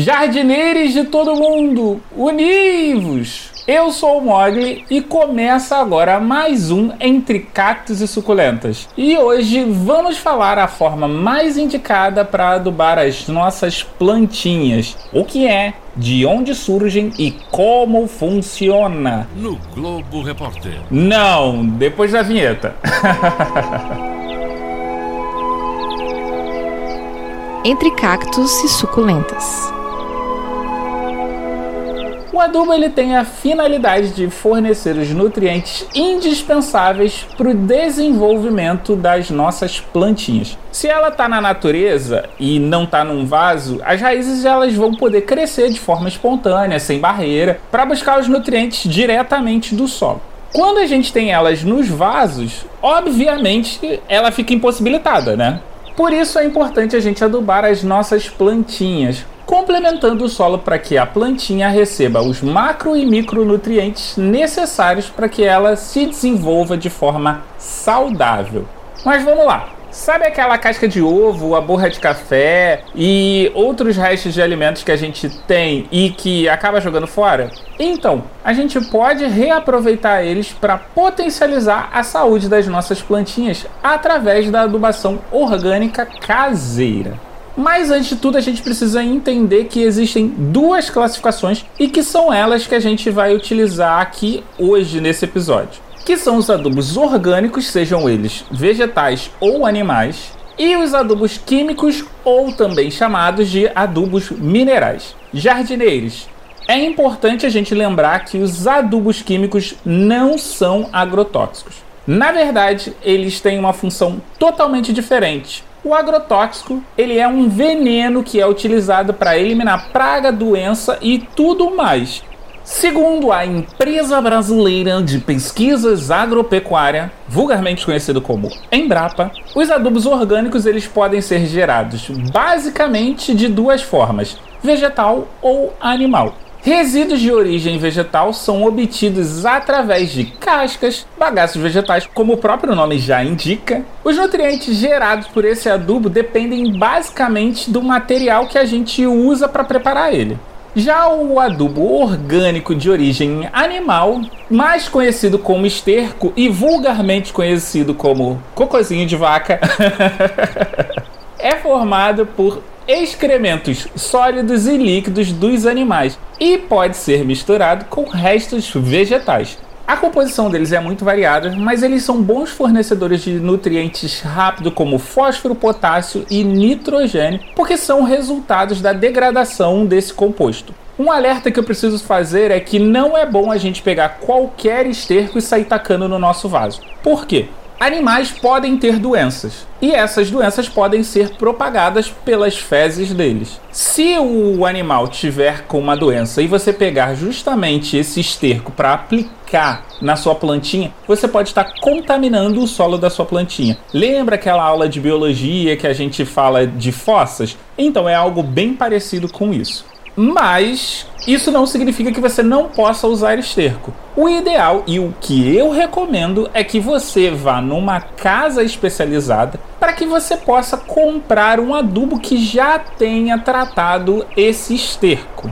Jardineiros de todo mundo, univos! Eu sou o Mogli e começa agora mais um Entre Cactos e Suculentas. E hoje vamos falar a forma mais indicada para adubar as nossas plantinhas. O que é, de onde surgem e como funciona. No Globo Repórter. Não, depois da vinheta. Entre Cactos e Suculentas. O adubo ele tem a finalidade de fornecer os nutrientes indispensáveis para o desenvolvimento das nossas plantinhas. Se ela está na natureza e não está num vaso, as raízes elas vão poder crescer de forma espontânea, sem barreira, para buscar os nutrientes diretamente do solo. Quando a gente tem elas nos vasos, obviamente ela fica impossibilitada, né? Por isso é importante a gente adubar as nossas plantinhas, complementando o solo para que a plantinha receba os macro e micronutrientes necessários para que ela se desenvolva de forma saudável. Mas vamos lá. Sabe aquela casca de ovo, a borra de café e outros restos de alimentos que a gente tem e que acaba jogando fora? Então, a gente pode reaproveitar eles para potencializar a saúde das nossas plantinhas através da adubação orgânica caseira. Mas antes de tudo, a gente precisa entender que existem duas classificações e que são elas que a gente vai utilizar aqui hoje nesse episódio. Que são os adubos orgânicos, sejam eles vegetais ou animais, e os adubos químicos ou também chamados de adubos minerais. Jardineiros, é importante a gente lembrar que os adubos químicos não são agrotóxicos. Na verdade, eles têm uma função totalmente diferente. O agrotóxico, ele é um veneno que é utilizado para eliminar praga, doença e tudo mais. Segundo a Empresa Brasileira de Pesquisas Agropecuária, vulgarmente conhecido como Embrapa, os adubos orgânicos eles podem ser gerados basicamente de duas formas: vegetal ou animal. Resíduos de origem vegetal são obtidos através de cascas, bagaços vegetais, como o próprio nome já indica. Os nutrientes gerados por esse adubo dependem basicamente do material que a gente usa para preparar ele. Já o adubo orgânico de origem animal, mais conhecido como esterco e vulgarmente conhecido como cocôzinho de vaca, é formado por excrementos sólidos e líquidos dos animais e pode ser misturado com restos vegetais. A composição deles é muito variada, mas eles são bons fornecedores de nutrientes rápido como fósforo, potássio e nitrogênio, porque são resultados da degradação desse composto. Um alerta que eu preciso fazer é que não é bom a gente pegar qualquer esterco e sair tacando no nosso vaso. Por quê? Animais podem ter doenças e essas doenças podem ser propagadas pelas fezes deles. Se o animal tiver com uma doença e você pegar justamente esse esterco para aplicar na sua plantinha, você pode estar contaminando o solo da sua plantinha. Lembra aquela aula de biologia que a gente fala de fossas? Então é algo bem parecido com isso. Mas isso não significa que você não possa usar esterco. O ideal e o que eu recomendo é que você vá numa casa especializada para que você possa comprar um adubo que já tenha tratado esse esterco.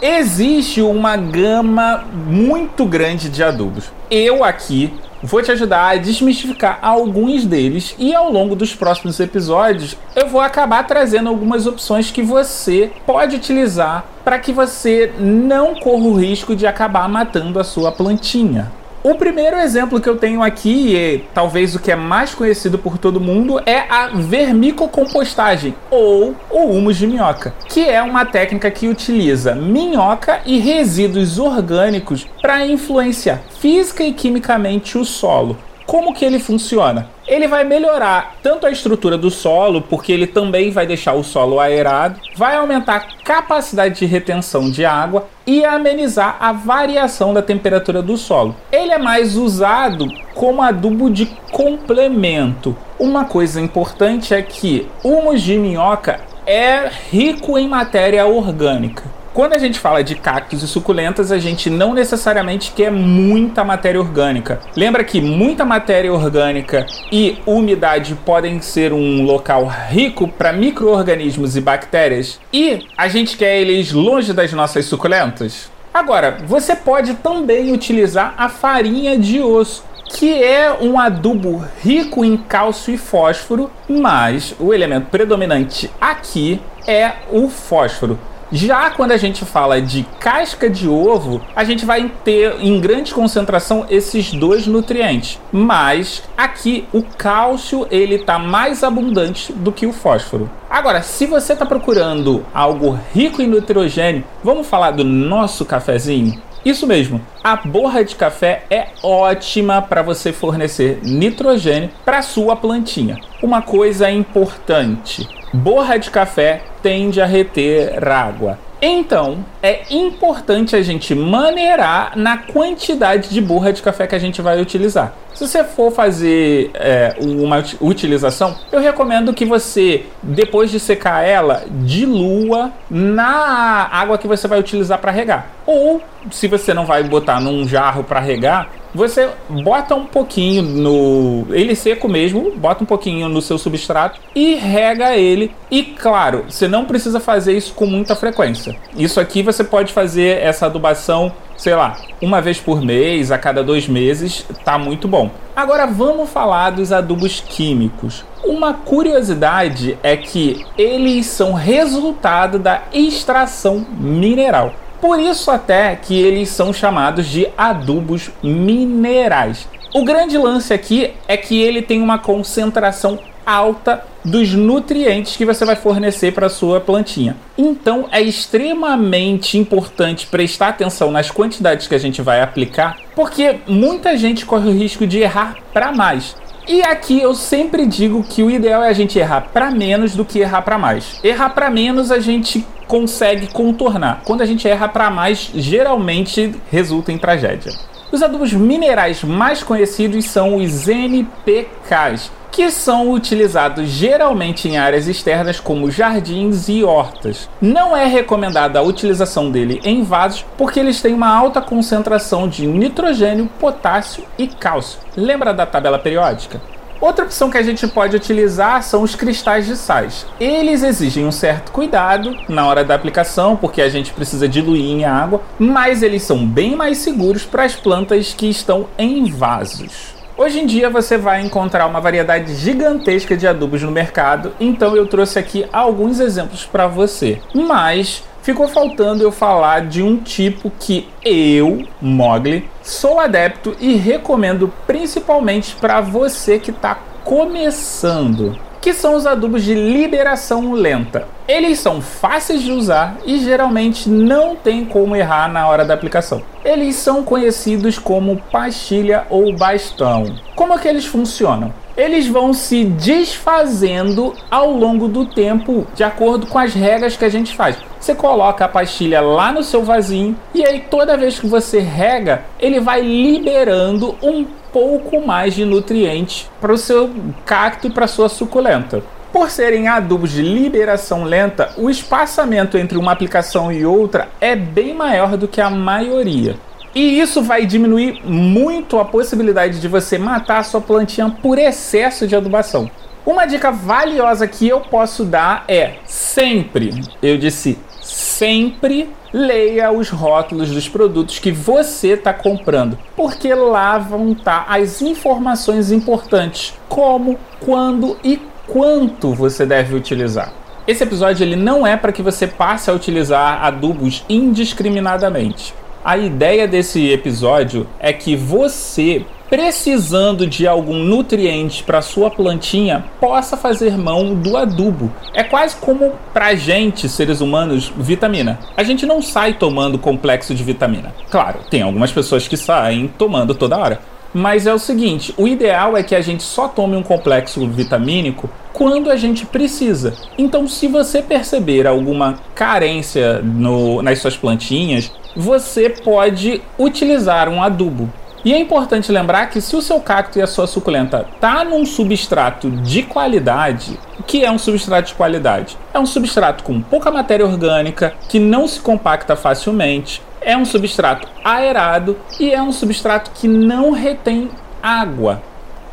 Existe uma gama muito grande de adubos. Eu aqui Vou te ajudar a desmistificar alguns deles e ao longo dos próximos episódios eu vou acabar trazendo algumas opções que você pode utilizar para que você não corra o risco de acabar matando a sua plantinha. O primeiro exemplo que eu tenho aqui, e talvez o que é mais conhecido por todo mundo, é a vermicocompostagem ou o humus de minhoca, que é uma técnica que utiliza minhoca e resíduos orgânicos para influenciar física e quimicamente o solo. Como que ele funciona? Ele vai melhorar tanto a estrutura do solo, porque ele também vai deixar o solo aerado, vai aumentar a capacidade de retenção de água e amenizar a variação da temperatura do solo. Ele é mais usado como adubo de complemento. Uma coisa importante é que humus de minhoca é rico em matéria orgânica. Quando a gente fala de cactos e suculentas, a gente não necessariamente quer muita matéria orgânica. Lembra que muita matéria orgânica e umidade podem ser um local rico para micro-organismos e bactérias? E a gente quer eles longe das nossas suculentas? Agora, você pode também utilizar a farinha de osso que é um adubo rico em cálcio e fósforo, mas o elemento predominante aqui é o fósforo. Já quando a gente fala de casca de ovo, a gente vai ter em grande concentração esses dois nutrientes. Mas aqui o cálcio ele está mais abundante do que o fósforo. Agora, se você está procurando algo rico em nitrogênio, vamos falar do nosso cafezinho? Isso mesmo, a borra de café é ótima para você fornecer nitrogênio para sua plantinha. Uma coisa importante: borra de café tende a reter água. Então, é importante a gente maneirar na quantidade de borra de café que a gente vai utilizar. Se você for fazer é, uma utilização, eu recomendo que você, depois de secar ela, dilua na água que você vai utilizar para regar. Ou, se você não vai botar num jarro para regar, você bota um pouquinho no. Ele seco mesmo, bota um pouquinho no seu substrato e rega ele. E claro, você não precisa fazer isso com muita frequência. Isso aqui você pode fazer essa adubação, sei lá, uma vez por mês, a cada dois meses, tá muito bom. Agora vamos falar dos adubos químicos. Uma curiosidade é que eles são resultado da extração mineral. Por isso até que eles são chamados de adubos minerais. O grande lance aqui é que ele tem uma concentração alta dos nutrientes que você vai fornecer para sua plantinha. Então é extremamente importante prestar atenção nas quantidades que a gente vai aplicar, porque muita gente corre o risco de errar para mais. E aqui eu sempre digo que o ideal é a gente errar para menos do que errar para mais. Errar para menos a gente consegue contornar. Quando a gente erra para mais, geralmente resulta em tragédia. Os adubos minerais mais conhecidos são os NPKs, que são utilizados geralmente em áreas externas como jardins e hortas. Não é recomendada a utilização dele em vasos porque eles têm uma alta concentração de nitrogênio, potássio e cálcio. Lembra da tabela periódica? Outra opção que a gente pode utilizar são os cristais de sais. Eles exigem um certo cuidado na hora da aplicação, porque a gente precisa diluir em água, mas eles são bem mais seguros para as plantas que estão em vasos. Hoje em dia você vai encontrar uma variedade gigantesca de adubos no mercado, então eu trouxe aqui alguns exemplos para você. Mas ficou faltando eu falar de um tipo que eu, Mogli, sou adepto e recomendo principalmente para você que está começando que são os adubos de liberação lenta. Eles são fáceis de usar e geralmente não tem como errar na hora da aplicação. Eles são conhecidos como pastilha ou bastão. Como é que eles funcionam? Eles vão se desfazendo ao longo do tempo, de acordo com as regras que a gente faz. Você coloca a pastilha lá no seu vasinho e aí toda vez que você rega, ele vai liberando um pouco mais de nutrientes para o seu cacto e para sua suculenta. Por serem adubos de liberação lenta, o espaçamento entre uma aplicação e outra é bem maior do que a maioria. E isso vai diminuir muito a possibilidade de você matar a sua plantinha por excesso de adubação. Uma dica valiosa que eu posso dar é sempre, eu disse sempre leia os rótulos dos produtos que você está comprando, porque lá vão estar tá as informações importantes, como, quando e quanto você deve utilizar. Esse episódio ele não é para que você passe a utilizar adubos indiscriminadamente. A ideia desse episódio é que você precisando de algum nutriente para sua plantinha, possa fazer mão do adubo. É quase como para gente, seres humanos, vitamina. A gente não sai tomando complexo de vitamina. Claro, tem algumas pessoas que saem tomando toda hora. Mas é o seguinte, o ideal é que a gente só tome um complexo vitamínico quando a gente precisa. Então, se você perceber alguma carência no, nas suas plantinhas, você pode utilizar um adubo. E é importante lembrar que se o seu cacto e a sua suculenta tá num substrato de qualidade, o que é um substrato de qualidade? É um substrato com pouca matéria orgânica, que não se compacta facilmente, é um substrato aerado e é um substrato que não retém água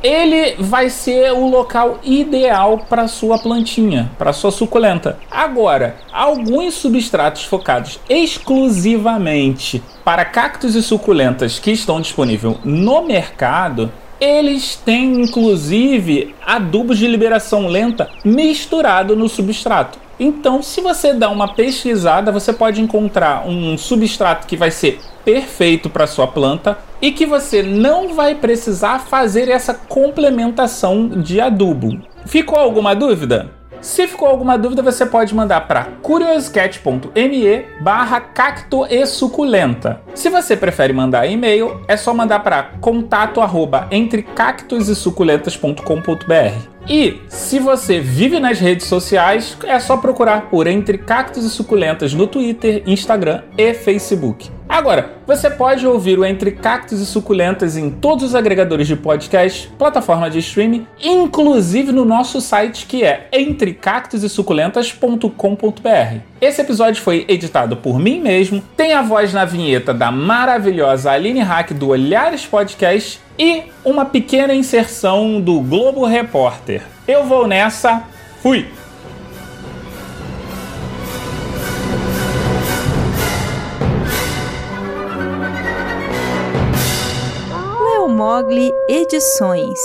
ele vai ser o local ideal para sua plantinha, para sua suculenta. Agora, alguns substratos focados exclusivamente para cactos e suculentas que estão disponíveis no mercado, eles têm inclusive adubos de liberação lenta misturado no substrato. Então, se você dá uma pesquisada, você pode encontrar um substrato que vai ser perfeito para sua planta e que você não vai precisar fazer essa complementação de adubo. Ficou alguma dúvida? Se ficou alguma dúvida, você pode mandar para curioscat.me barra cacto e suculenta. Se você prefere mandar e-mail, é só mandar para contato arroba entre cactos e suculentas.com.br. E se você vive nas redes sociais, é só procurar por Entre Cactos e Suculentas no Twitter, Instagram e Facebook. Agora, você pode ouvir o Entre Cactos e Suculentas em todos os agregadores de podcast, plataforma de streaming, inclusive no nosso site que é entrecactosesuculentas.com.br. Esse episódio foi editado por mim mesmo, tem a voz na vinheta da maravilhosa Aline Hack do Olhares Podcast e uma pequena inserção do Globo Repórter. Eu vou nessa, fui! Mogli Edições